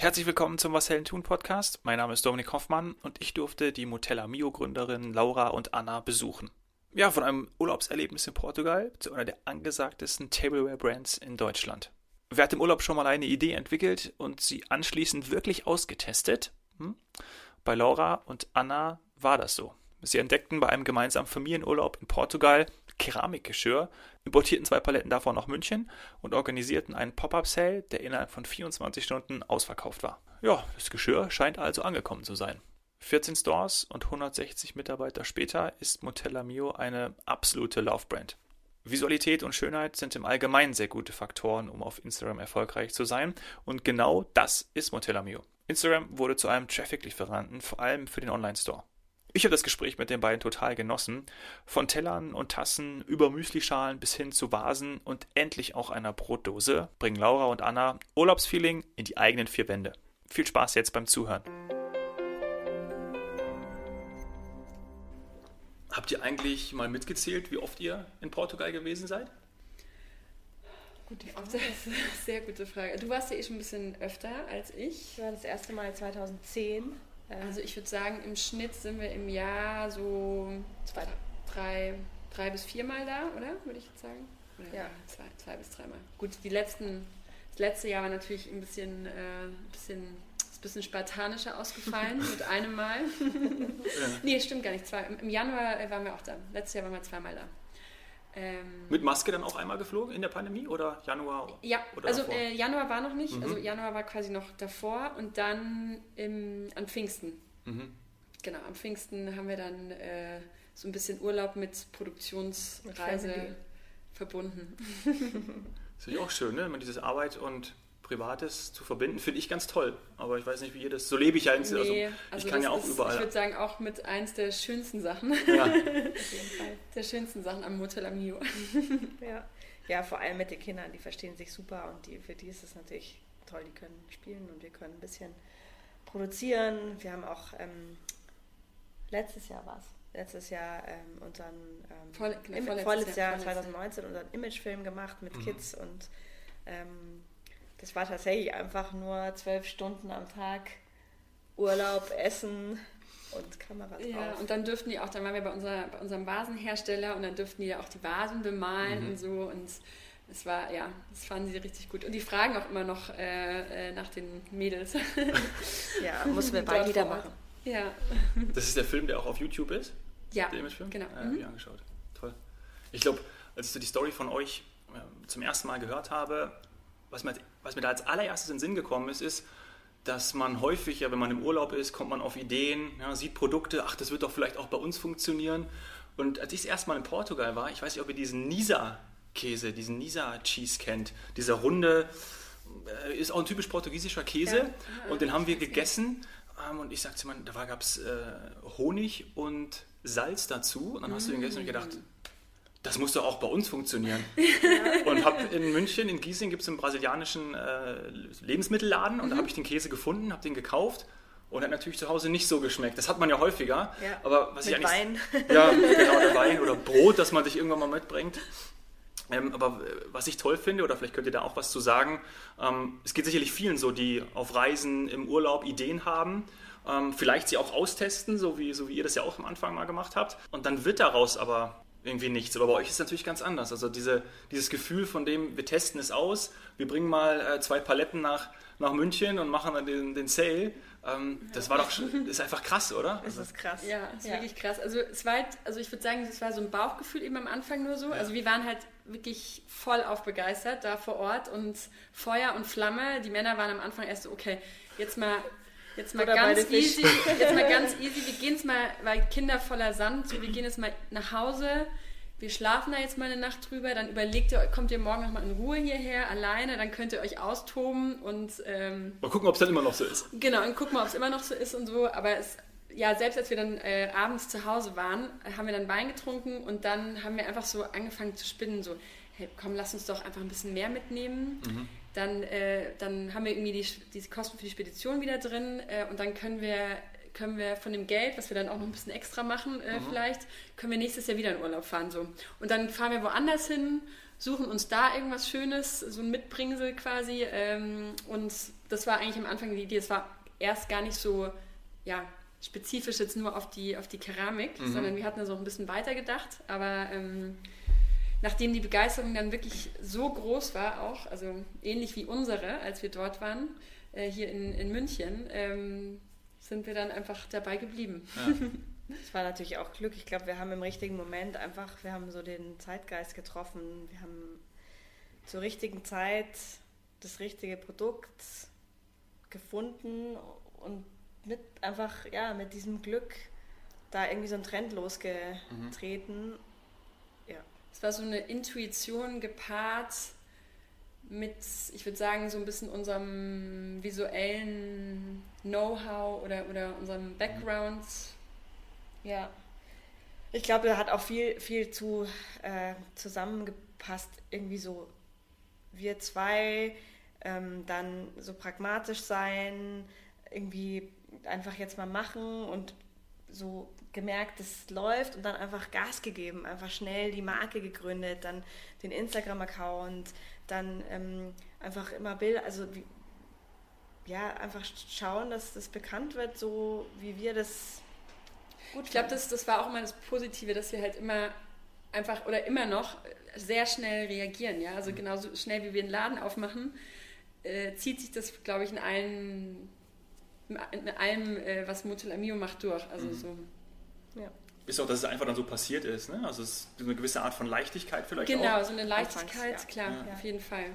Herzlich willkommen zum Was Hellen tun Podcast. Mein Name ist Dominik Hoffmann und ich durfte die Motella Mio Gründerin Laura und Anna besuchen. Ja, von einem Urlaubserlebnis in Portugal zu einer der angesagtesten Tableware Brands in Deutschland. Wer hat im Urlaub schon mal eine Idee entwickelt und sie anschließend wirklich ausgetestet? Hm? Bei Laura und Anna war das so. Sie entdeckten bei einem gemeinsamen Familienurlaub in Portugal Keramikgeschirr, importierten zwei Paletten davon nach München und organisierten einen Pop-Up-Sale, der innerhalb von 24 Stunden ausverkauft war. Ja, das Geschirr scheint also angekommen zu sein. 14 Stores und 160 Mitarbeiter später ist Montella Mio eine absolute Love-Brand. Visualität und Schönheit sind im Allgemeinen sehr gute Faktoren, um auf Instagram erfolgreich zu sein. Und genau das ist Montella Mio. Instagram wurde zu einem Traffic-Lieferanten, vor allem für den Online-Store. Ich habe das Gespräch mit den beiden total genossen. Von Tellern und Tassen über Müslischalen bis hin zu Vasen und endlich auch einer Brotdose bringen Laura und Anna Urlaubsfeeling in die eigenen vier Wände. Viel Spaß jetzt beim Zuhören. Habt ihr eigentlich mal mitgezählt, wie oft ihr in Portugal gewesen seid? Gute Frage. Sehr gute Frage. Du warst ja eh schon ein bisschen öfter als ich. Ich war das erste Mal 2010. Also ich würde sagen, im Schnitt sind wir im Jahr so zwei, drei, drei bis viermal da, oder? Würde ich jetzt sagen. Oder ja. Zwei, zwei bis dreimal. Gut, die letzten, das letzte Jahr war natürlich ein bisschen, äh, ein bisschen, ein bisschen spartanischer ausgefallen mit einem Mal. ja. Nee, stimmt gar nicht. Zwei. Im Januar waren wir auch da. Letztes Jahr waren wir zweimal da. Ähm, Mit Maske dann auch einmal geflogen in der Pandemie oder Januar? Ja, also äh, Januar war noch nicht. Mhm. Also Januar war quasi noch davor und dann im, an Pfingsten. Mhm. Genau, am Pfingsten haben wir dann äh, so ein bisschen Urlaub mit Produktionsreise verbunden. das ist natürlich auch schön, ne? wenn man dieses Arbeit und Privates zu verbinden, finde ich ganz toll. Aber ich weiß nicht, wie ihr das. So lebe ich ja eigentlich. Nee, also, also ich kann ja auch ist, überall. Ich würde sagen, auch mit eins der schönsten Sachen. Ja. Auf jeden Fall. Der schönsten Sachen am Motel Amio. ja. ja, vor allem mit den Kindern, die verstehen sich super und die, für die ist es natürlich toll. Die können spielen und wir können ein bisschen produzieren. Wir haben auch ähm, letztes Jahr was. Letztes Jahr ähm, unseren ähm, Voll, vorletztes, vorletztes Jahr, Jahr 2019 unseren Imagefilm gemacht mit mhm. Kids und ähm, das war tatsächlich einfach nur zwölf Stunden am Tag Urlaub, Essen und Kameras ja, auf. und dann dürften die auch, dann waren wir bei, unserer, bei unserem Vasenhersteller und dann dürften die ja auch die Vasen bemalen mhm. und so und es war, ja, das fanden sie richtig gut. Und die fragen auch immer noch äh, äh nach den Mädels. ja, muss wir bald wieder machen. Ja. Das ist der Film, der auch auf YouTube ist? Ja, der Imagefilm? genau. Ja, mhm. angeschaut. Toll. Ich glaube, als ich so die Story von euch äh, zum ersten Mal gehört habe, was mir, was mir da als allererstes in den Sinn gekommen ist, ist, dass man häufig, ja, wenn man im Urlaub ist, kommt man auf Ideen, ja, sieht Produkte, ach, das wird doch vielleicht auch bei uns funktionieren. Und als ich das erste Mal in Portugal war, ich weiß nicht, ob ihr diesen Nisa-Käse, diesen Nisa-Cheese kennt, dieser runde, äh, ist auch ein typisch portugiesischer Käse. Ja. Und den haben wir gegessen. Ähm, und ich sagte mal, da gab es äh, Honig und Salz dazu. Und dann hast du den gegessen und gedacht, das muss doch auch bei uns funktionieren. Ja. Und habe in München, in Giesing, gibt es einen brasilianischen äh, Lebensmittelladen und mhm. da habe ich den Käse gefunden, habe den gekauft und hat natürlich zu Hause nicht so geschmeckt. Das hat man ja häufiger. Ja. Aber was Mit ich Wein. Ja, genau, der Wein oder Brot, das man sich irgendwann mal mitbringt. Ähm, aber äh, was ich toll finde, oder vielleicht könnt ihr da auch was zu sagen, ähm, es geht sicherlich vielen so, die auf Reisen, im Urlaub Ideen haben, ähm, vielleicht sie auch austesten, so wie, so wie ihr das ja auch am Anfang mal gemacht habt. Und dann wird daraus aber irgendwie nichts. Aber bei euch ist es natürlich ganz anders. Also diese, dieses Gefühl von dem, wir testen es aus, wir bringen mal äh, zwei Paletten nach, nach München und machen dann den, den Sale. Ähm, das war doch ist einfach krass, oder? Das ist krass. Ja, ist ja. wirklich krass. Also es war halt, also ich würde sagen, es war so ein Bauchgefühl eben am Anfang nur so. Ja. Also wir waren halt wirklich voll aufbegeistert da vor Ort und Feuer und Flamme. Die Männer waren am Anfang erst so, okay, jetzt mal Jetzt mal Oder ganz easy, jetzt mal ganz easy, wir gehen jetzt mal, weil Kinder voller Sand, so wir gehen jetzt mal nach Hause, wir schlafen da jetzt mal eine Nacht drüber, dann überlegt ihr, kommt ihr morgen nochmal in Ruhe hierher, alleine, dann könnt ihr euch austoben und ähm, mal gucken, ob es dann immer noch so ist. Genau, und gucken mal, ob es immer noch so ist und so, aber es ja, selbst als wir dann äh, abends zu Hause waren, haben wir dann Wein getrunken und dann haben wir einfach so angefangen zu spinnen, so, hey, komm, lass uns doch einfach ein bisschen mehr mitnehmen. Mhm dann, äh, dann haben wir irgendwie die, die Kosten für die Spedition wieder drin äh, und dann können wir, können wir von dem Geld, was wir dann auch noch ein bisschen extra machen äh, mhm. vielleicht, können wir nächstes Jahr wieder in Urlaub fahren. So. Und dann fahren wir woanders hin suchen uns da irgendwas Schönes, so ein Mitbringsel quasi. Ähm, und das war eigentlich am Anfang die Idee. Es war erst gar nicht so, ja, spezifisch jetzt nur auf die, auf die Keramik, mhm. sondern wir hatten da so ein bisschen weiter gedacht. Aber ähm, nachdem die Begeisterung dann wirklich so groß war, auch, also ähnlich wie unsere, als wir dort waren, äh, hier in, in München, ähm, sind wir dann einfach dabei geblieben. Ja. Es war natürlich auch Glück. Ich glaube, wir haben im richtigen Moment einfach, wir haben so den Zeitgeist getroffen. Wir haben zur richtigen Zeit das richtige Produkt gefunden und mit einfach, ja, mit diesem Glück da irgendwie so ein Trend losgetreten. Mhm. Es war so eine Intuition gepaart mit, ich würde sagen, so ein bisschen unserem visuellen Know-how oder, oder unserem Background. Ja. Ich glaube, da hat auch viel, viel zu äh, zusammengepasst. Irgendwie so wir zwei, ähm, dann so pragmatisch sein, irgendwie einfach jetzt mal machen und so gemerkt, es läuft und dann einfach Gas gegeben, einfach schnell die Marke gegründet, dann den Instagram-Account, dann ähm, einfach immer Bilder, also wie, ja, einfach schauen, dass das bekannt wird, so wie wir das gut Ich glaube, das, das war auch immer das Positive, dass wir halt immer einfach oder immer noch sehr schnell reagieren, ja, also mhm. genauso schnell wie wir einen Laden aufmachen, äh, zieht sich das, glaube ich, in allen in allem, äh, was Motel Amio macht, durch. Also mhm. so, ja. Ist auch, dass es einfach dann so passiert ist, ne? Also es ist eine gewisse Art von Leichtigkeit vielleicht genau, auch. Genau, so eine Leichtigkeit, Anfangs, ja. klar, ja. auf jeden Fall.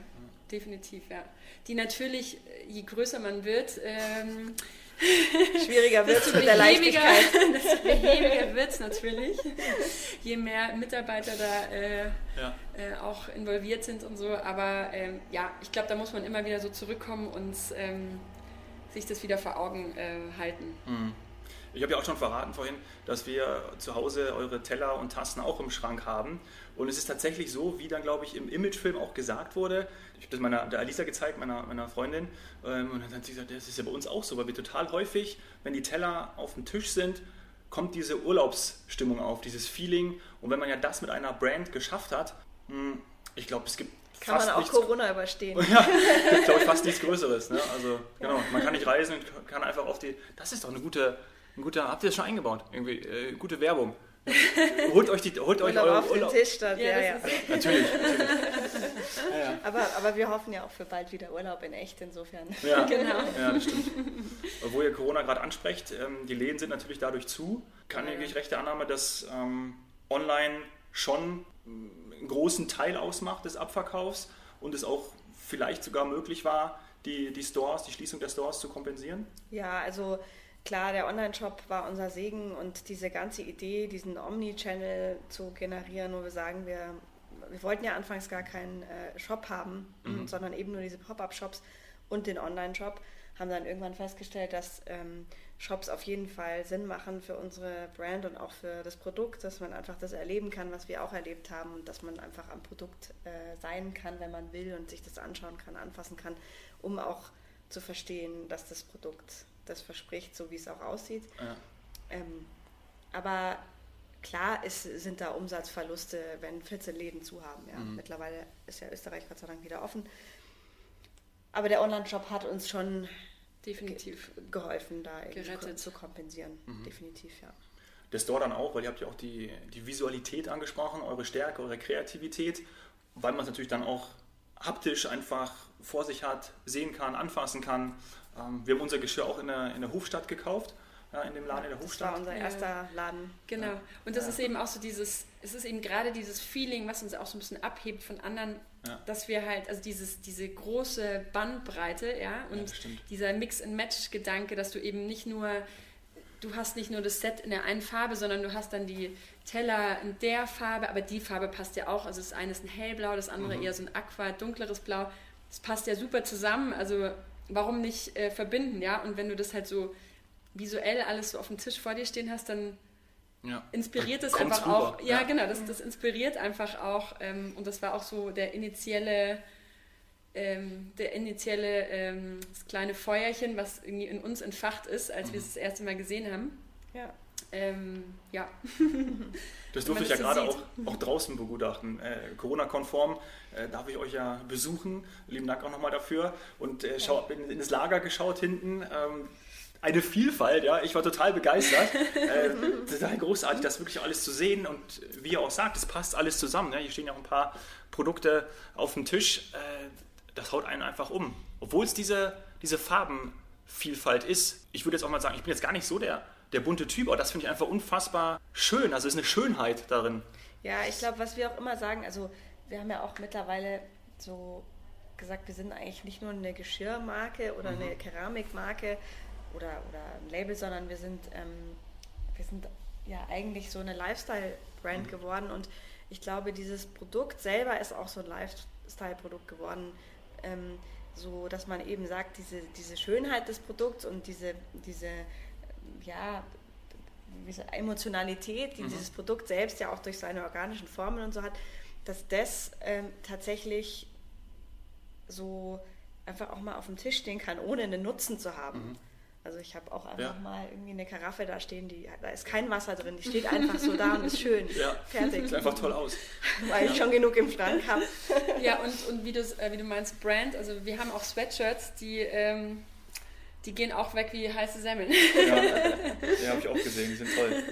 Definitiv, ja. Die natürlich, je größer man wird, ähm, schwieriger wird es mit der Leichtigkeit. desto behäbiger wird es natürlich, je mehr Mitarbeiter da äh, ja. äh, auch involviert sind und so. Aber ähm, ja, ich glaube, da muss man immer wieder so zurückkommen und ähm, sich das wieder vor Augen äh, halten. Mhm. Ich habe ja auch schon verraten vorhin, dass wir zu Hause eure Teller und Tassen auch im Schrank haben. Und es ist tatsächlich so, wie dann, glaube ich, im Imagefilm auch gesagt wurde. Ich habe das meiner, der Alisa gezeigt, meiner, meiner Freundin. Ähm, und dann hat sie gesagt, das ist ja bei uns auch so, weil wir total häufig, wenn die Teller auf dem Tisch sind, kommt diese Urlaubsstimmung auf, dieses Feeling. Und wenn man ja das mit einer Brand geschafft hat, hm, ich glaube, es gibt kann man auch Corona überstehen. Ja, gibt, glaube ich, fast nichts Größeres. Ne? Also, genau, man kann nicht reisen und kann einfach auf die. Das ist doch eine gute, ein guter. Habt ihr das schon eingebaut? Irgendwie, äh, gute Werbung. holt euch, die, holt euch eure auf den Tisch statt. Ja, ja, ja. Natürlich. natürlich. Ja, aber, aber wir hoffen ja auch für bald wieder Urlaub in echt, insofern. Ja, genau. ja das stimmt. Wo ihr Corona gerade ansprecht, ähm, die Läden sind natürlich dadurch zu. Kann ja, ich rechte Annahme, dass ähm, online schon einen großen Teil ausmacht des Abverkaufs und es auch vielleicht sogar möglich war, die, die Stores, die Schließung der Stores zu kompensieren? Ja, also klar, der Online-Shop war unser Segen und diese ganze Idee, diesen Omni-Channel zu generieren, wo wir sagen, wir, wir wollten ja anfangs gar keinen äh, Shop haben, mhm. sondern eben nur diese Pop-up-Shops und den Online-Shop, haben dann irgendwann festgestellt, dass ähm, Shops auf jeden Fall Sinn machen für unsere Brand und auch für das Produkt, dass man einfach das erleben kann, was wir auch erlebt haben und dass man einfach am Produkt äh, sein kann, wenn man will und sich das anschauen kann, anfassen kann, um auch zu verstehen, dass das Produkt das verspricht, so wie es auch aussieht. Ja. Ähm, aber klar ist, sind da Umsatzverluste, wenn 14 Läden zu haben. Ja. Mhm. Mittlerweile ist ja Österreich Gott sei Dank wieder offen. Aber der Online-Shop hat uns schon definitiv geholfen, da gerettet zu kompensieren. Mhm. Definitiv, ja. Der Store dann auch, weil ihr habt ja auch die, die Visualität angesprochen, eure Stärke, eure Kreativität, weil man es natürlich dann auch haptisch einfach vor sich hat, sehen kann, anfassen kann. Ähm, wir haben unser Geschirr auch in der, in der Hofstadt gekauft ja, in dem Laden in der Hofstadt. Das war unser erster Laden. Genau. Und das ja. ist eben auch so dieses, es ist eben gerade dieses Feeling, was uns auch so ein bisschen abhebt von anderen, ja. dass wir halt, also dieses, diese große Bandbreite, ja, und dieser Mix-and-Match-Gedanke, dass du eben nicht nur, du hast nicht nur das Set in der einen Farbe, sondern du hast dann die Teller in der Farbe, aber die Farbe passt ja auch. Also das eine ist ein hellblau, das andere mhm. eher so ein aqua, dunkleres Blau. Das passt ja super zusammen. Also warum nicht äh, verbinden, ja? Und wenn du das halt so visuell alles so auf dem Tisch vor dir stehen hast, dann ja. inspiriert es einfach rüber. auch. Ja, ja, genau, das, das inspiriert einfach auch. Ähm, und das war auch so der initielle, ähm, der initielle ähm, das kleine Feuerchen, was irgendwie in uns entfacht ist, als mhm. wir es das erste Mal gesehen haben. Ja. Ähm, ja. Das durfte ich ja gerade auch, auch draußen begutachten. Äh, Corona-konform äh, darf ich euch ja besuchen. Lieben Dank auch nochmal dafür. Und äh, schau, bin in das Lager geschaut hinten. Eine Vielfalt, ja. Ich war total begeistert. äh, total großartig, das wirklich alles zu sehen. Und wie ihr auch sagt, es passt alles zusammen. Ne? Hier stehen ja auch ein paar Produkte auf dem Tisch. Äh, das haut einen einfach um. Obwohl es diese, diese Farbenvielfalt ist. Ich würde jetzt auch mal sagen, ich bin jetzt gar nicht so der der bunte Typ, aber das finde ich einfach unfassbar schön. Also es ist eine Schönheit darin. Ja, ich glaube, was wir auch immer sagen, also wir haben ja auch mittlerweile so gesagt, wir sind eigentlich nicht nur eine Geschirrmarke oder mhm. eine Keramikmarke oder, oder ein Label, sondern wir sind, ähm, wir sind ja eigentlich so eine Lifestyle-Brand mhm. geworden und ich glaube, dieses Produkt selber ist auch so ein Lifestyle-Produkt geworden. Ähm, so dass man eben sagt, diese, diese Schönheit des Produkts und diese, diese ja, diese Emotionalität, die mhm. dieses Produkt selbst ja auch durch seine organischen Formen und so hat, dass das ähm, tatsächlich so einfach auch mal auf dem Tisch stehen kann, ohne einen Nutzen zu haben. Mhm. Also ich habe auch einfach ja. mal irgendwie eine Karaffe da stehen, die, da ist kein Wasser drin, die steht einfach so da und ist schön. Ja. Fertig. Sieht einfach toll aus. Weil ich schon genug im Schrank habe. Ja, und, und wie, äh, wie du meinst, Brand, also wir haben auch Sweatshirts, die ähm, die gehen auch weg wie heiße Semmeln. Ja, ja habe ich auch gesehen, die sind toll.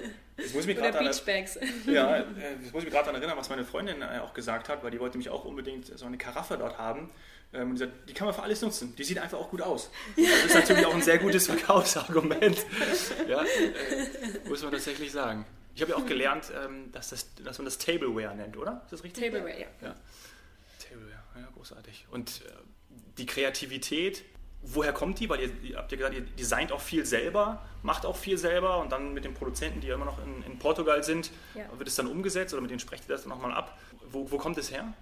Jetzt muss ich mich Oder Beachbags. An, ja, äh, jetzt muss ich mich gerade daran erinnern, was meine Freundin äh, auch gesagt hat, weil die wollte mich auch unbedingt so eine Karaffe dort haben. Ähm, und die, sagt, die kann man für alles nutzen. Die sieht einfach auch gut aus. Das ist natürlich auch ein sehr gutes Verkaufsargument. Ja, äh, muss man tatsächlich sagen. Ich habe ja auch gelernt, ähm, dass, das, dass man das Tableware nennt, oder? Ist das richtig? Tableware, ja. ja. Tableware, ja, großartig. Und die Kreativität woher kommt die? Weil ihr, ihr, habt ja gesagt, ihr designt auch viel selber, macht auch viel selber und dann mit den Produzenten, die ja immer noch in, in Portugal sind, ja. wird es dann umgesetzt oder mit denen sprecht ihr das dann nochmal ab? Wo, wo kommt es her?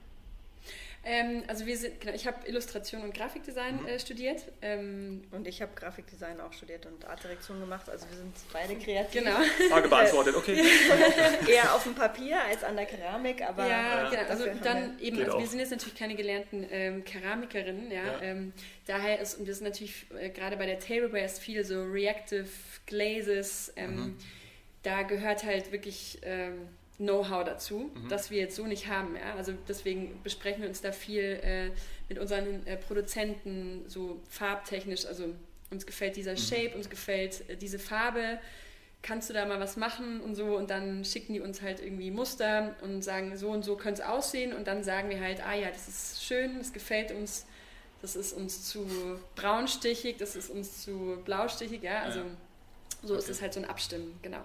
Ähm, also wir sind, genau, ich habe Illustration und Grafikdesign mhm. äh, studiert. Ähm, und ich habe Grafikdesign auch studiert und Artdirektion gemacht. Also wir sind beide kreativ. Genau. Frage beantwortet, okay. Eher auf dem Papier als an der Keramik, aber ja, ja. genau. Also dann eben, also wir sind jetzt natürlich keine gelernten ähm, Keramikerinnen, ja. ja. Ähm, daher ist und das ist natürlich äh, gerade bei der Tableware ist viel so Reactive Glazes. Ähm, mhm. Da gehört halt wirklich ähm, Know-how dazu, mhm. das wir jetzt so nicht haben. Ja? Also deswegen besprechen wir uns da viel äh, mit unseren äh, Produzenten, so farbtechnisch. Also uns gefällt dieser mhm. Shape, uns gefällt äh, diese Farbe. Kannst du da mal was machen und so? Und dann schicken die uns halt irgendwie Muster und sagen, so und so könnte es aussehen. Und dann sagen wir halt, ah ja, das ist schön, das gefällt uns, das ist uns zu braunstichig, das ist uns zu blaustichig. Ja, also ja. so okay. ist es halt so ein Abstimmen, genau.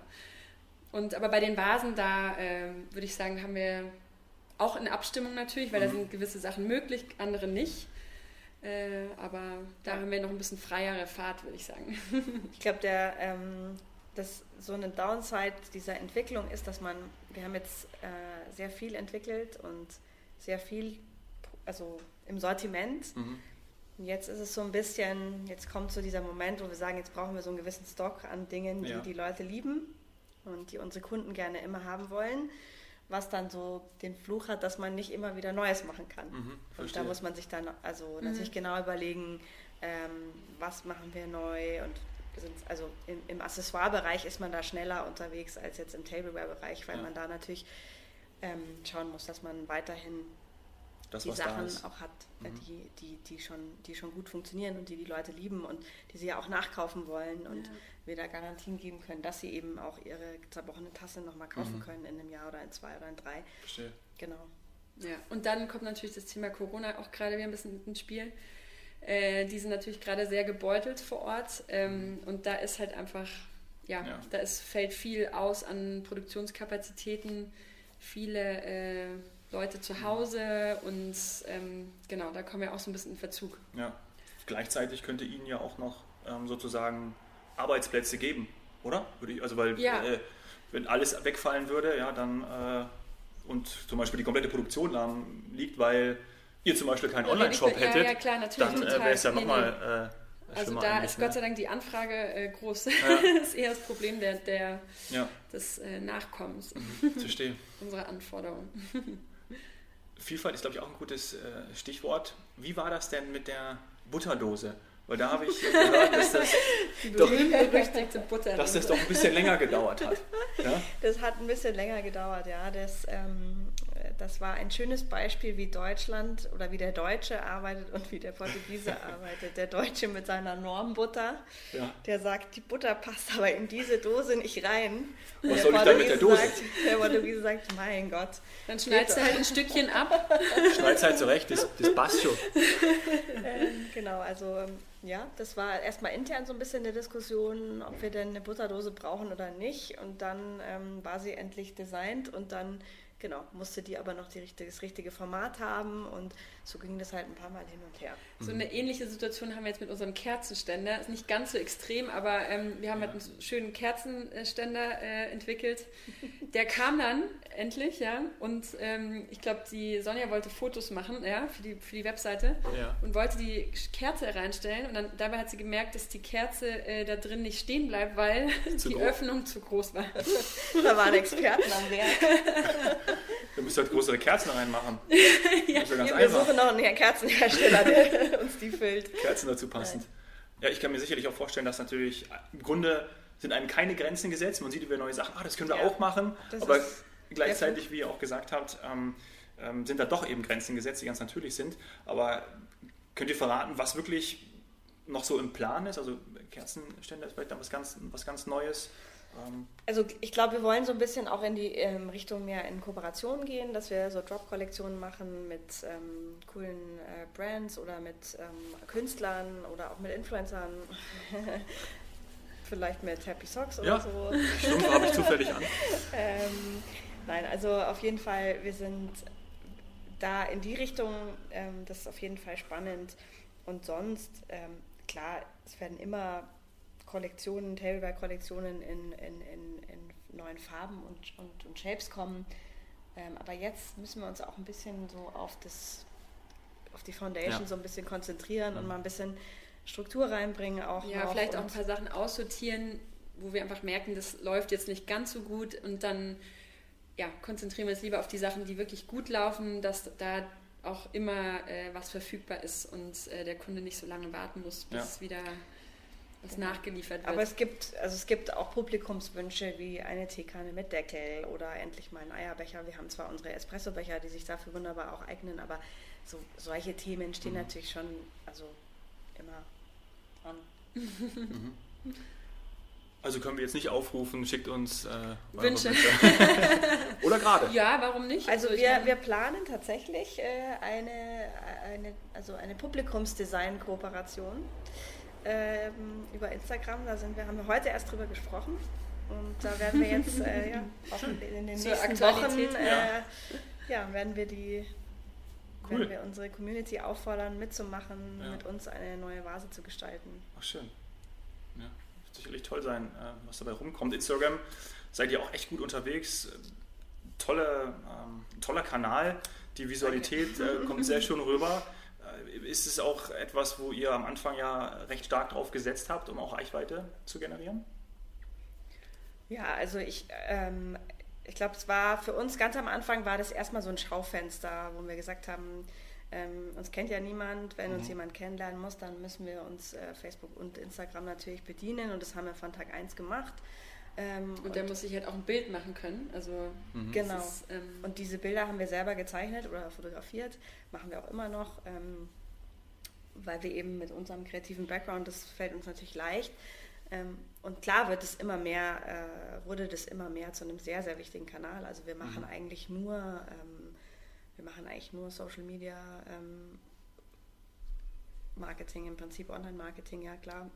Und aber bei den Vasen, da äh, würde ich sagen, haben wir auch in Abstimmung natürlich, weil mhm. da sind gewisse Sachen möglich, andere nicht. Äh, aber da haben wir noch ein bisschen freiere Fahrt, würde ich sagen. ich glaube, der ähm, das so eine Downside dieser Entwicklung ist, dass man, wir haben jetzt äh, sehr viel entwickelt und sehr viel, also im Sortiment. Mhm. Jetzt ist es so ein bisschen, jetzt kommt so dieser Moment, wo wir sagen, jetzt brauchen wir so einen gewissen Stock an Dingen, die ja. die Leute lieben und die unsere Kunden gerne immer haben wollen, was dann so den Fluch hat, dass man nicht immer wieder Neues machen kann. Mhm, und da muss man sich dann also mhm. natürlich genau überlegen, ähm, was machen wir neu und also im, im Accessoire-Bereich ist man da schneller unterwegs als jetzt im Tableware-Bereich, weil ja. man da natürlich ähm, schauen muss, dass man weiterhin das, die Sachen auch hat, äh, mhm. die, die, die, schon, die schon gut funktionieren und die die Leute lieben und die sie ja auch nachkaufen wollen und ja. wir da Garantien geben können, dass sie eben auch ihre zerbrochene Tasse nochmal kaufen mhm. können in einem Jahr oder in zwei oder in drei. Verstehe. Genau. Ja, und dann kommt natürlich das Thema Corona auch gerade wieder ein bisschen ins Spiel. Äh, die sind natürlich gerade sehr gebeutelt vor Ort ähm, und da ist halt einfach, ja, ja. da ist, fällt viel aus an Produktionskapazitäten, viele äh, Leute zu Hause und ähm, genau, da kommen wir auch so ein bisschen in Verzug. Ja, gleichzeitig könnte Ihnen ja auch noch ähm, sozusagen Arbeitsplätze geben, oder? Ich, also weil ja. äh, wenn alles wegfallen würde, ja, dann äh, und zum Beispiel die komplette Produktion lahm liegt, weil ihr zum Beispiel keinen Online-Shop hättet, ja, ja, klar, dann äh, wäre es ja nochmal äh, also da ist Gott ne? sei Dank die Anfrage äh, groß. Ja. das ist eher das Problem der, der ja. des äh, Nachkommens. Mhm. Verstehe. Unsere Anforderungen. Vielfalt ist, glaube ich, auch ein gutes äh, Stichwort. Wie war das denn mit der Butterdose? Weil da habe ich gehört, dass das, doch, dass das doch ein bisschen länger gedauert hat. Ja? Das hat ein bisschen länger gedauert, ja. Das, ähm, das war ein schönes Beispiel, wie Deutschland oder wie der Deutsche arbeitet und wie der Portugiese arbeitet. Der Deutsche mit seiner Normbutter, ja. der sagt, die Butter passt aber in diese Dose nicht rein. Und Was soll ich dann mit der Dose? Sagt, der Portugiese sagt, mein Gott. Dann schneidest du halt ein Stückchen ab. Schneidest halt zurecht, das, das passt schon. Ähm, genau, also ähm, ja, das war erstmal intern so ein bisschen eine Diskussion, ob wir denn eine Butterdose brauchen oder nicht. Und dann ähm, war sie endlich designt und dann Genau, musste die aber noch die richtige, das richtige Format haben und so ging das halt ein paar Mal hin und her. So eine ähnliche Situation haben wir jetzt mit unserem Kerzenständer. Ist nicht ganz so extrem, aber ähm, wir haben ja. halt einen schönen Kerzenständer äh, entwickelt. Der kam dann endlich, ja, und ähm, ich glaube, die Sonja wollte Fotos machen, ja, für die, für die Webseite ja. und wollte die Kerze reinstellen und dann dabei hat sie gemerkt, dass die Kerze äh, da drin nicht stehen bleibt, weil zu die groß. Öffnung zu groß war. da waren Experten am Werk. Du musst halt größere Kerzen reinmachen. ja, ja wir noch einen Kerzenhersteller, der uns die füllt. Kerzen dazu passend. Ja, ich kann mir sicherlich auch vorstellen, dass natürlich im Grunde sind einem keine Grenzen gesetzt. Man sieht über neue Sachen, ah, das können wir ja, auch machen. Aber gleichzeitig, wie ihr auch gesagt habt, ähm, ähm, sind da doch eben Grenzen gesetzt, die ganz natürlich sind. Aber könnt ihr verraten, was wirklich noch so im Plan ist? Also Kerzenständer ist vielleicht dann was ganz, was ganz Neues. Ähm, also ich glaube, wir wollen so ein bisschen auch in die ähm, Richtung mehr in Kooperation gehen, dass wir so Drop-Kollektionen machen mit ähm, coolen äh, Brands oder mit ähm, Künstlern oder auch mit Influencern. Vielleicht mit Happy Socks oder ja, so. Stimmt, habe ich zufällig an. Ähm, nein, also auf jeden Fall, wir sind da in die Richtung, ähm, das ist auf jeden Fall spannend. Und sonst, klar, es werden immer Kollektionen, Tableware-Kollektionen in, in, in, in, neuen Farben und, und, und Shapes kommen. Ähm, aber jetzt müssen wir uns auch ein bisschen so auf das auf die Foundation ja. so ein bisschen konzentrieren mhm. und mal ein bisschen Struktur reinbringen auch. Ja, vielleicht auch ein paar Sachen aussortieren, wo wir einfach merken, das läuft jetzt nicht ganz so gut und dann ja, konzentrieren wir uns lieber auf die Sachen, die wirklich gut laufen, dass da auch immer äh, was verfügbar ist und äh, der Kunde nicht so lange warten muss, bis ja. es wieder was nachgeliefert wird. Aber es gibt, also es gibt auch Publikumswünsche wie eine Teekanne mit Deckel oder endlich mal ein Eierbecher. Wir haben zwar unsere Espressobecher, die sich dafür wunderbar auch eignen, aber so, solche Themen stehen mhm. natürlich schon also immer an. Mhm. Also können wir jetzt nicht aufrufen, schickt uns äh, Wünsche. Oder gerade. Ja, warum nicht? Also, also wir, wir planen tatsächlich äh, eine, eine, also eine Publikumsdesign-Kooperation ähm, über Instagram. Da sind wir, haben wir heute erst drüber gesprochen. Und da werden wir jetzt äh, ja, auch in, den Zur nächsten Wochen äh, ja. ja. werden wir die cool. werden wir unsere Community auffordern, mitzumachen, ja. mit uns eine neue Vase zu gestalten. Ach schön. Ja, wird sicherlich toll sein, äh, was dabei rumkommt. Instagram seid ihr auch echt gut unterwegs. Tolle, ähm, toller Kanal. Die Visualität äh, kommt sehr schön rüber. Ist es auch etwas, wo ihr am Anfang ja recht stark drauf gesetzt habt, um auch Reichweite zu generieren? Ja, also ich, ähm, ich glaube, es war für uns ganz am Anfang war das erstmal so ein Schaufenster, wo wir gesagt haben, ähm, uns kennt ja niemand. Wenn mhm. uns jemand kennenlernen muss, dann müssen wir uns äh, Facebook und Instagram natürlich bedienen und das haben wir von Tag 1 gemacht. Ähm, und, und der muss sich halt auch ein Bild machen können. Also mhm. Genau. Ist, ähm, und diese Bilder haben wir selber gezeichnet oder fotografiert, machen wir auch immer noch, ähm, weil wir eben mit unserem kreativen Background, das fällt uns natürlich leicht. Ähm, und klar wird es immer mehr, äh, wurde das immer mehr zu einem sehr, sehr wichtigen Kanal. Also wir machen mhm. eigentlich nur, ähm, wir machen eigentlich nur Social Media ähm, Marketing, im Prinzip Online-Marketing, ja klar.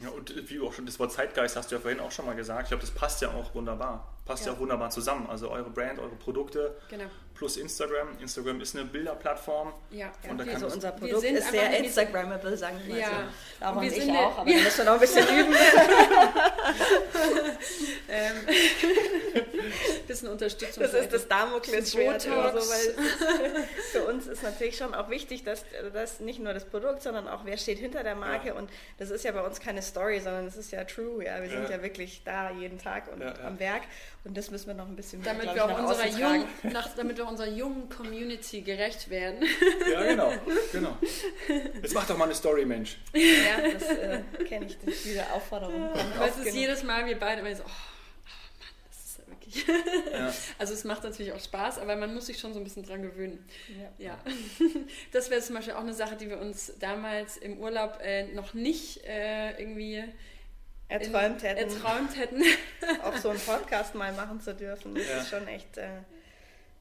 Ja, und wie auch schon das Wort Zeitgeist hast du ja vorhin auch schon mal gesagt. Ich glaube, das passt ja auch wunderbar. Passt ja. ja auch wunderbar zusammen. Also eure Brand, eure Produkte genau. plus Instagram. Instagram ist eine Bilderplattform. Ja, und da also unser Produkt ist sehr Instagrammable, sagen wir mal ja. so. Darum und ich auch, aber wir müssen noch ein bisschen üben. ähm, bisschen Unterstützung. Das ist das Damoklesschwert oder so, weil für uns ist natürlich schon auch wichtig, dass, dass nicht nur das Produkt, sondern auch wer steht hinter der Marke ja. und das ist ja bei uns keine Story, sondern es ist ja true, ja, wir sind ja, ja wirklich da jeden Tag und am Werk Und das müssen wir noch ein bisschen damit wir auch unserer jungen, nach, damit wir unserer jungen Community gerecht werden. Ja, genau, genau. Jetzt mach doch mal eine Story, Mensch. Ja, das äh, kenne ich, diese Aufforderung. Weil es ist jedes Mal, wir beide immer so, oh, oh Mann, das ist wirklich. Ja. Also es macht natürlich auch Spaß, aber man muss sich schon so ein bisschen dran gewöhnen. Ja. ja. Das wäre zum Beispiel auch eine Sache, die wir uns damals im Urlaub äh, noch nicht äh, irgendwie erträumt hätten. Erträumt hätten. auch so einen Podcast mal machen zu dürfen. Das ja. ist schon echt äh,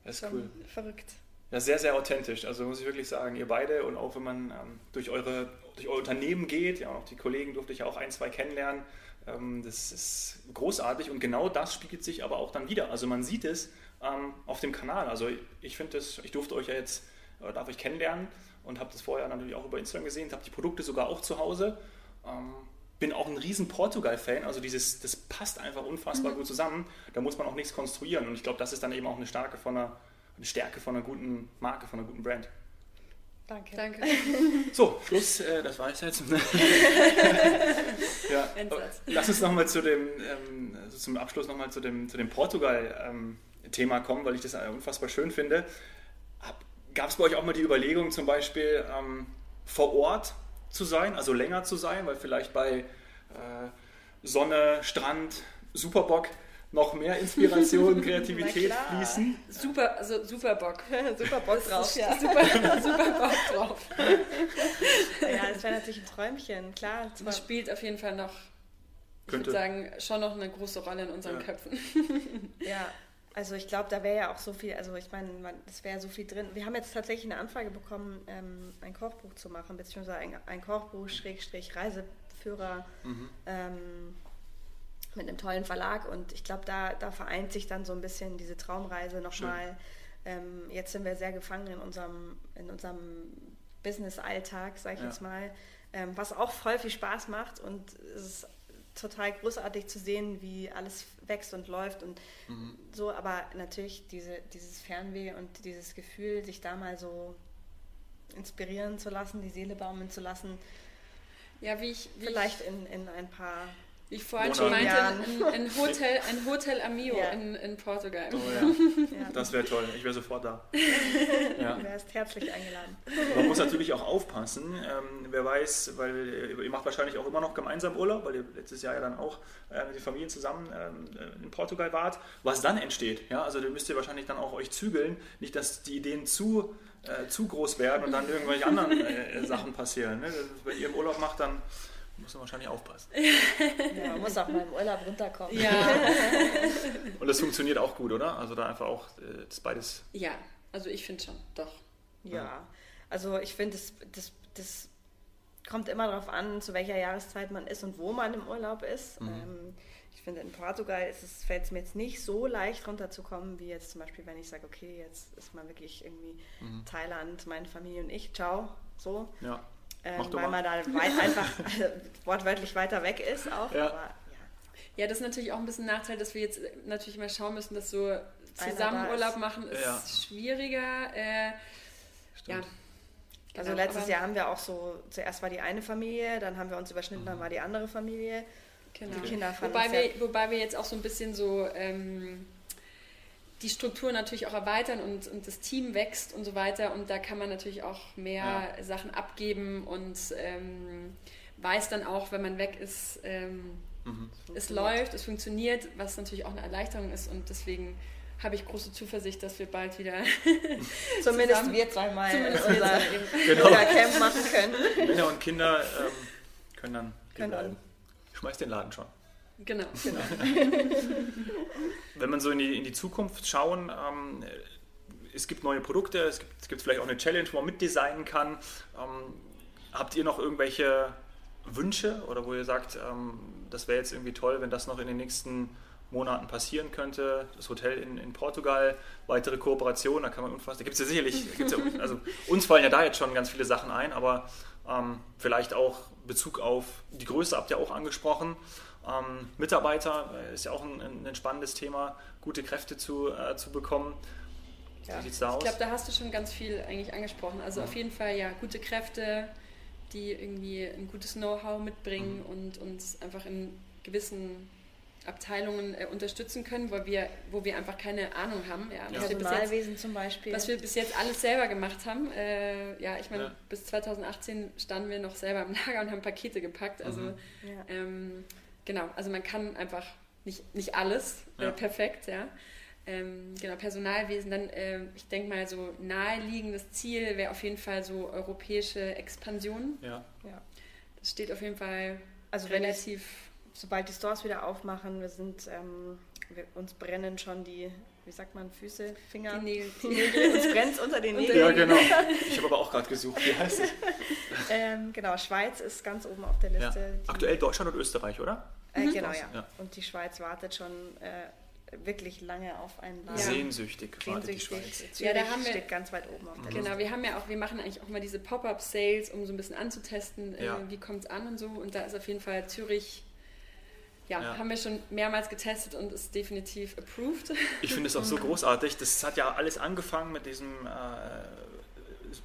das ist cool. verrückt. Ja, sehr, sehr authentisch. Also muss ich wirklich sagen, ihr beide und auch wenn man ähm, durch, eure, durch euer Unternehmen geht, ja, auch die Kollegen durfte ich ja auch ein, zwei kennenlernen. Ähm, das ist großartig und genau das spiegelt sich aber auch dann wieder. Also man sieht es ähm, auf dem Kanal. Also ich finde das, ich durfte euch ja jetzt, äh, darf euch kennenlernen und habe das vorher natürlich auch über Instagram gesehen, habe die Produkte sogar auch zu Hause. Bin auch ein riesen Portugal-Fan, also dieses, das passt einfach unfassbar mhm. gut zusammen. Da muss man auch nichts konstruieren und ich glaube, das ist dann eben auch eine, starke von einer, eine Stärke von einer guten Marke, von einer guten Brand. Danke. Danke. So, Schluss, äh, das war es jetzt. ja, lass uns nochmal zu dem, ähm, also zum Abschluss nochmal zu dem, zu dem Portugal-Thema ähm, kommen, weil ich das unfassbar schön finde. Gab es bei euch auch mal die Überlegung, zum Beispiel ähm, vor Ort zu sein, also länger zu sein, weil vielleicht bei äh, Sonne, Strand, Superbock noch mehr Inspiration, Kreativität fließen. Super, also super Bock. super Bock drauf, ja. Super, super Bock drauf. ja, das wäre natürlich ein Träumchen, klar. Das spielt auf jeden Fall noch, ich würde sagen, schon noch eine große Rolle in unseren ja. Köpfen. ja, also ich glaube, da wäre ja auch so viel, also ich meine, es wäre so viel drin. Wir haben jetzt tatsächlich eine Anfrage bekommen, ähm, ein Kochbuch zu machen, beziehungsweise ein, ein Kochbuch, Schrägstrich, Reiseführer mhm. ähm, mit einem tollen Verlag. Und ich glaube, da, da vereint sich dann so ein bisschen diese Traumreise nochmal. Ähm, jetzt sind wir sehr gefangen in unserem, in unserem Business-Alltag, sag ich ja. jetzt mal, ähm, was auch voll viel Spaß macht und es ist total großartig zu sehen, wie alles wächst und läuft und mhm. so, aber natürlich diese, dieses Fernweh und dieses Gefühl, sich da mal so inspirieren zu lassen, die Seele baumeln zu lassen. Ja, wie ich. Wie vielleicht ich, in, in ein paar wie ich vorhin schon meinte, ein, ein, Hotel, ein Hotel Amio ja. in, in Portugal. Oh, ja. ja. Das wäre toll. Ich wäre sofort da. Ja. Du wärst herzlich eingeladen. Man muss natürlich auch aufpassen. Ähm, wer weiß, weil ihr macht wahrscheinlich auch immer noch gemeinsam Urlaub, weil ihr letztes Jahr ja dann auch äh, mit den Familien zusammen ähm, in Portugal wart. Was dann entsteht, ja, also da müsst ihr wahrscheinlich dann auch euch zügeln. Nicht, dass die Ideen zu, äh, zu groß werden und dann irgendwelche anderen äh, Sachen passieren. Ne? Wenn ihr im Urlaub macht, dann muss man wahrscheinlich aufpassen. ja, man muss auch mal im Urlaub runterkommen. Ja. Und das funktioniert auch gut, oder? Also da einfach auch äh, das beides. Ja, also ich finde schon, doch. Ja, also ich finde, das, das, das kommt immer darauf an, zu welcher Jahreszeit man ist und wo man im Urlaub ist. Mhm. Ähm, ich finde, in Portugal fällt es mir jetzt nicht so leicht runterzukommen, wie jetzt zum Beispiel, wenn ich sage, okay, jetzt ist man wirklich irgendwie mhm. Thailand, meine Familie und ich, ciao, so. Ja. Ähm, weil man da weit, einfach wortwörtlich weiter weg ist auch. Ja. Aber, ja. ja. das ist natürlich auch ein bisschen ein Nachteil, dass wir jetzt natürlich mal schauen müssen, dass so zusammen Urlaub machen ist ja. schwieriger. Äh, ja. Also genau, letztes Jahr haben wir auch so, zuerst war die eine Familie, dann haben wir uns überschnitten, dann mhm. war die andere Familie. Genau. Die Kinder wobei, wir, wobei wir jetzt auch so ein bisschen so ähm, die Struktur natürlich auch erweitern und, und das Team wächst und so weiter. Und da kann man natürlich auch mehr ja. Sachen abgeben und ähm, weiß dann auch, wenn man weg ist, ähm, mhm. es läuft, es funktioniert, was natürlich auch eine Erleichterung ist. Und deswegen habe ich große Zuversicht, dass wir bald wieder zumindest wir zweimal zumindest unser genau. Camp machen können. Männer und Kinder ähm, können dann können bleiben. Schmeiß den Laden schon. Genau. genau. Wenn man so in die, in die Zukunft schauen, ähm, es gibt neue Produkte, es gibt, es gibt vielleicht auch eine Challenge, wo man mitdesignen kann. Ähm, habt ihr noch irgendwelche Wünsche oder wo ihr sagt, ähm, das wäre jetzt irgendwie toll, wenn das noch in den nächsten Monaten passieren könnte? Das Hotel in, in Portugal, weitere Kooperationen, da kann man unfassbar, da gibt es ja sicherlich, ja, also uns fallen ja da jetzt schon ganz viele Sachen ein, aber ähm, vielleicht auch Bezug auf die Größe habt ihr auch angesprochen. Ähm, Mitarbeiter äh, ist ja auch ein, ein, spannendes Thema, gute Kräfte zu, äh, zu bekommen. Ja. Wie sieht's da aus? Ich glaube, da hast du schon ganz viel eigentlich angesprochen. Also mhm. auf jeden Fall ja gute Kräfte, die irgendwie ein gutes Know-how mitbringen mhm. und uns einfach in gewissen Abteilungen äh, unterstützen können, wo wir, wo wir einfach keine Ahnung haben. Ja, ja. Personalwesen zum Beispiel. Was wir bis jetzt alles selber gemacht haben. Äh, ja, ich meine, ja. bis 2018 standen wir noch selber im Lager und haben Pakete gepackt. Also mhm. ähm, genau, also man kann einfach nicht, nicht alles äh, perfekt, ja. Ähm, genau, Personalwesen, dann, äh, ich denke mal, so naheliegendes Ziel wäre auf jeden Fall so europäische Expansion. Ja. ja. Das steht auf jeden Fall also relativ sobald die Stores wieder aufmachen, wir sind, ähm, wir, uns brennen schon die, wie sagt man, Füße, Finger, die Nägel, die Nägel uns brennt unter den Nägeln. Ja, genau. Ich habe aber auch gerade gesucht, wie heißt es? ähm, genau, Schweiz ist ganz oben auf der Liste. Ja. Aktuell Deutschland und Österreich, oder? Äh, mhm. Genau, ja. ja. Und die Schweiz wartet schon äh, wirklich lange auf einen Laden. Sehnsüchtig, wartet die Schweiz. Zürich ja, da haben wir, steht ganz weit oben auf der mhm. Liste. Genau, wir haben ja auch, wir machen eigentlich auch mal diese Pop-Up-Sales, um so ein bisschen anzutesten, äh, ja. äh, wie kommt es an und so. Und da ist auf jeden Fall Zürich ja, ja, haben wir schon mehrmals getestet und ist definitiv approved. Ich finde es auch so großartig. Das hat ja alles angefangen mit diesem, äh,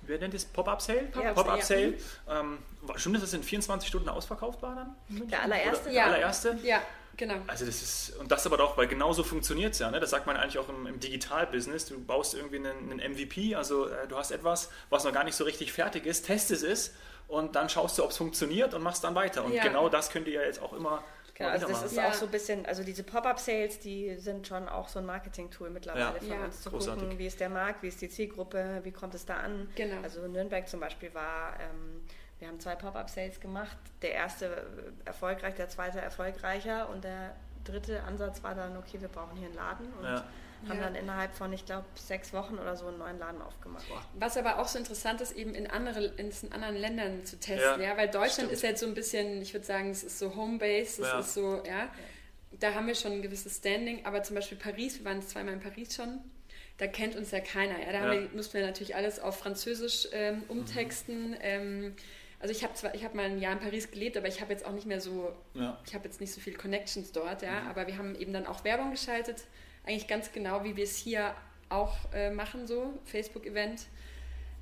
wer nennt es Pop-Up-Sale? Pop-Up-Sale. Ja. Ähm, stimmt es, dass es in 24 Stunden ausverkauft war dann? Der allererste? Oder, der allererste? Ja. Genau. Also das ist, und das aber doch, weil genau so funktioniert es ja, ne? das sagt man eigentlich auch im, im Digital-Business, du baust irgendwie einen, einen MVP, also äh, du hast etwas, was noch gar nicht so richtig fertig ist, testest es und dann schaust du, ob es funktioniert und machst dann weiter. Und ja. genau das könnt ihr ja jetzt auch immer Genau, also das ist ja. auch so ein bisschen, also diese Pop-Up-Sales, die sind schon auch so ein Marketing-Tool mittlerweile ja. für ja. uns zu Großartig. gucken, wie ist der Markt, wie ist die Zielgruppe, wie kommt es da an. Genau. Also Nürnberg zum Beispiel war, ähm, wir haben zwei Pop-Up-Sales gemacht, der erste erfolgreich, der zweite erfolgreicher und der dritte Ansatz war dann, okay, wir brauchen hier einen Laden und haben ja. dann innerhalb von, ich glaube, sechs Wochen oder so einen neuen Laden aufgemacht. Was aber auch so interessant ist, eben in, andere, in anderen Ländern zu testen, ja, ja weil Deutschland Stimmt. ist jetzt so ein bisschen, ich würde sagen, es ist so Homebase, es ja. ist so, ja, da haben wir schon ein gewisses Standing, aber zum Beispiel Paris, wir waren zweimal in Paris schon, da kennt uns ja keiner, ja, da ja. Wir, mussten wir natürlich alles auf Französisch ähm, umtexten, mhm. ähm, also ich habe zwar, ich habe mal ein Jahr in Paris gelebt, aber ich habe jetzt auch nicht mehr so, ja. ich habe jetzt nicht so viel Connections dort, ja. Mhm. Aber wir haben eben dann auch Werbung geschaltet eigentlich ganz genau, wie wir es hier auch äh, machen, so Facebook-Event.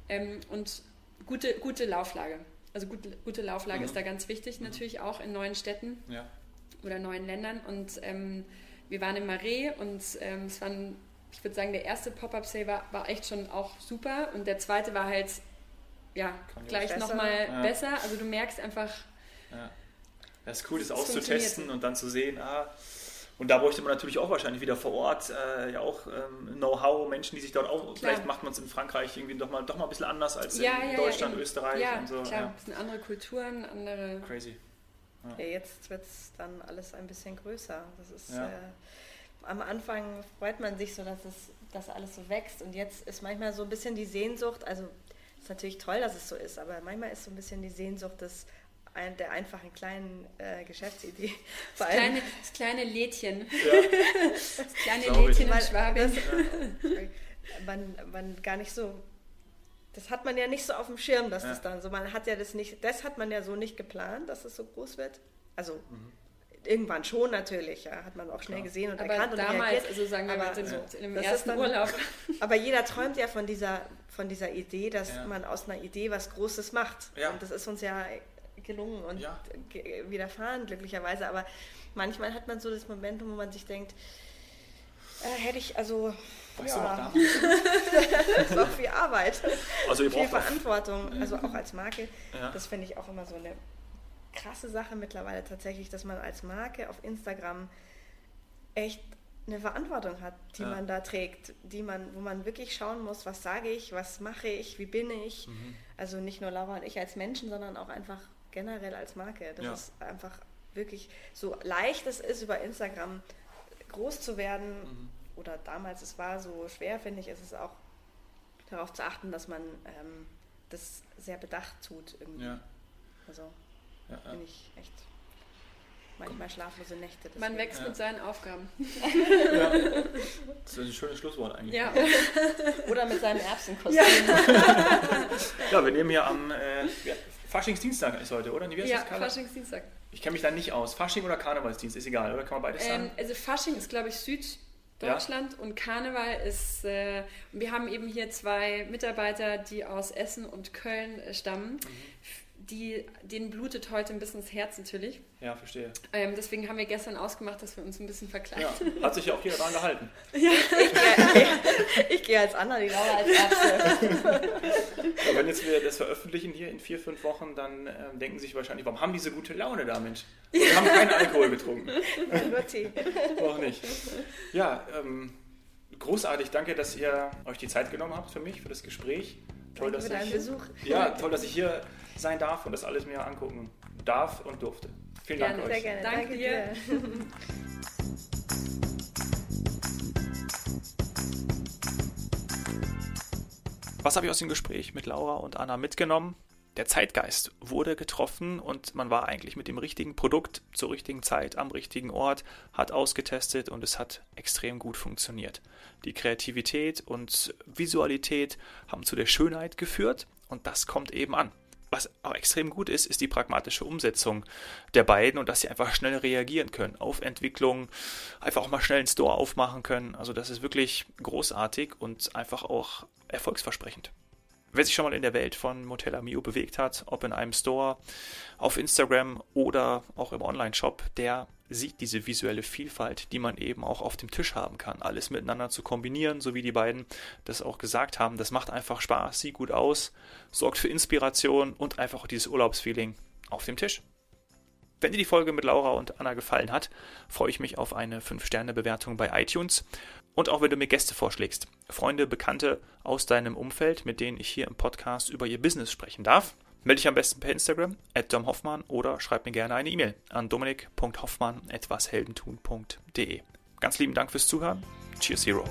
Ähm, und gute, gute Lauflage. Also gute, gute Lauflage mhm. ist da ganz wichtig, mhm. natürlich auch in neuen Städten ja. oder neuen Ländern. Und ähm, wir waren in Marais und ähm, es war, ich würde sagen, der erste Pop-Up-Sale war, war echt schon auch super und der zweite war halt ja, gleich nochmal ja. besser. Also du merkst einfach. Ja. Das ist cool, das auszutesten und dann zu sehen, ah, und da bräuchte man natürlich auch wahrscheinlich wieder vor Ort äh, ja auch ähm, Know-how, Menschen, die sich dort auch, klar. vielleicht macht man es in Frankreich irgendwie doch mal, doch mal ein bisschen anders als ja, in ja, Deutschland, ja, Österreich ja, und so. Klar, ja, ein bisschen andere Kulturen, andere. Crazy. Ja. jetzt wird es dann alles ein bisschen größer. Das ist äh, am Anfang freut man sich so, dass es dass alles so wächst und jetzt ist manchmal so ein bisschen die Sehnsucht, also ist natürlich toll, dass es so ist, aber manchmal ist so ein bisschen die Sehnsucht des ein, der einfachen kleinen äh, Geschäftsidee. Das kleine, das kleine Lädchen. Ja. Das kleine Lädchen in Schwabing. Das, man, man gar nicht so, das hat man ja nicht so auf dem Schirm, dass ja. das dann so, man hat ja das nicht, das hat man ja so nicht geplant, dass es so groß wird. Also mhm. irgendwann schon natürlich, ja, hat man auch schnell Klar. gesehen und aber erkannt damals, und reagiert. also sagen wir mal, ja. so im ersten dann, Urlaub. Aber jeder träumt ja von dieser, von dieser Idee, dass man aus einer Idee was Großes macht. Und das ist uns ja gelungen und ja. widerfahren, glücklicherweise. Aber manchmal hat man so das Momentum, wo man sich denkt, äh, hätte ich, also. Weißt ja. das ist auch viel Arbeit. Also ihr viel Verantwortung, also auch als Marke. Ja. Das finde ich auch immer so eine krasse Sache mittlerweile tatsächlich, dass man als Marke auf Instagram echt eine Verantwortung hat, die ja. man da trägt, die man, wo man wirklich schauen muss, was sage ich, was mache ich, wie bin ich. Mhm. Also nicht nur Laura und ich als Menschen, sondern auch einfach generell als Marke. Das ja. ist einfach wirklich so leicht es ist, über Instagram groß zu werden. Mhm. Oder damals, es war so schwer, finde ich, ist es auch darauf zu achten, dass man ähm, das sehr bedacht tut irgendwie. Ja. Also ja, ja. bin ich echt manchmal schlaflose Nächte. Deswegen. Man wächst ja. mit seinen Aufgaben. Ja. Das ist ein schönes Schlusswort eigentlich. Ja. Oder mit seinem Erbsenkostüm. Ja. ja, wir nehmen hier am äh, Faschingsdienstag ist heute, oder? Wie ja, Faschingsdienstag. Ich kenne mich da nicht aus. Fasching oder Karnevalsdienst, ist egal, oder? Kann man beides ähm, sagen? Also Fasching ist, glaube ich, Süddeutschland ja. und Karneval ist, äh, wir haben eben hier zwei Mitarbeiter, die aus Essen und Köln äh, stammen. Mhm. Die, denen blutet heute ein bisschen das Herz natürlich. Ja, verstehe. Ähm, deswegen haben wir gestern ausgemacht, dass wir uns ein bisschen verkleiden. Ja, hat sich ja auch jeder daran gehalten. Ja, ich gehe ich geh als Anna, die Laura als Ärzte. Ja, wenn jetzt wir das veröffentlichen hier in vier, fünf Wochen, dann ähm, denken sich wahrscheinlich, warum haben die so gute Laune da, Mensch? Wir haben keinen Alkohol getrunken. Nur Tee. Noch nicht. Ja, ähm, großartig. Danke, dass ihr euch die Zeit genommen habt für mich, für das Gespräch. Toll, Danke dass für deinen ich, Besuch. Ja, toll, dass ich hier sein darf und das alles mir angucken darf und durfte. Vielen gerne, Dank sehr euch. Gerne. Danke, Danke dir. Was habe ich aus dem Gespräch mit Laura und Anna mitgenommen? Der Zeitgeist wurde getroffen und man war eigentlich mit dem richtigen Produkt zur richtigen Zeit am richtigen Ort, hat ausgetestet und es hat extrem gut funktioniert. Die Kreativität und Visualität haben zu der Schönheit geführt und das kommt eben an. Was auch extrem gut ist, ist die pragmatische Umsetzung der beiden und dass sie einfach schnell reagieren können auf Entwicklungen, einfach auch mal schnell einen Store aufmachen können. Also das ist wirklich großartig und einfach auch erfolgsversprechend. Wer sich schon mal in der Welt von Motella Mio bewegt hat, ob in einem Store, auf Instagram oder auch im Online-Shop, der sieht diese visuelle Vielfalt, die man eben auch auf dem Tisch haben kann. Alles miteinander zu kombinieren, so wie die beiden das auch gesagt haben. Das macht einfach Spaß, sieht gut aus, sorgt für Inspiration und einfach dieses Urlaubsfeeling auf dem Tisch. Wenn dir die Folge mit Laura und Anna gefallen hat, freue ich mich auf eine 5-Sterne-Bewertung bei iTunes und auch wenn du mir Gäste vorschlägst, Freunde, Bekannte aus deinem Umfeld, mit denen ich hier im Podcast über ihr Business sprechen darf. Melde dich am besten per Instagram, at domhoffmann, oder schreib mir gerne eine E-Mail an dominik.hoffmann.washeldentun.de. Ganz lieben Dank fürs Zuhören. Cheers, Hero.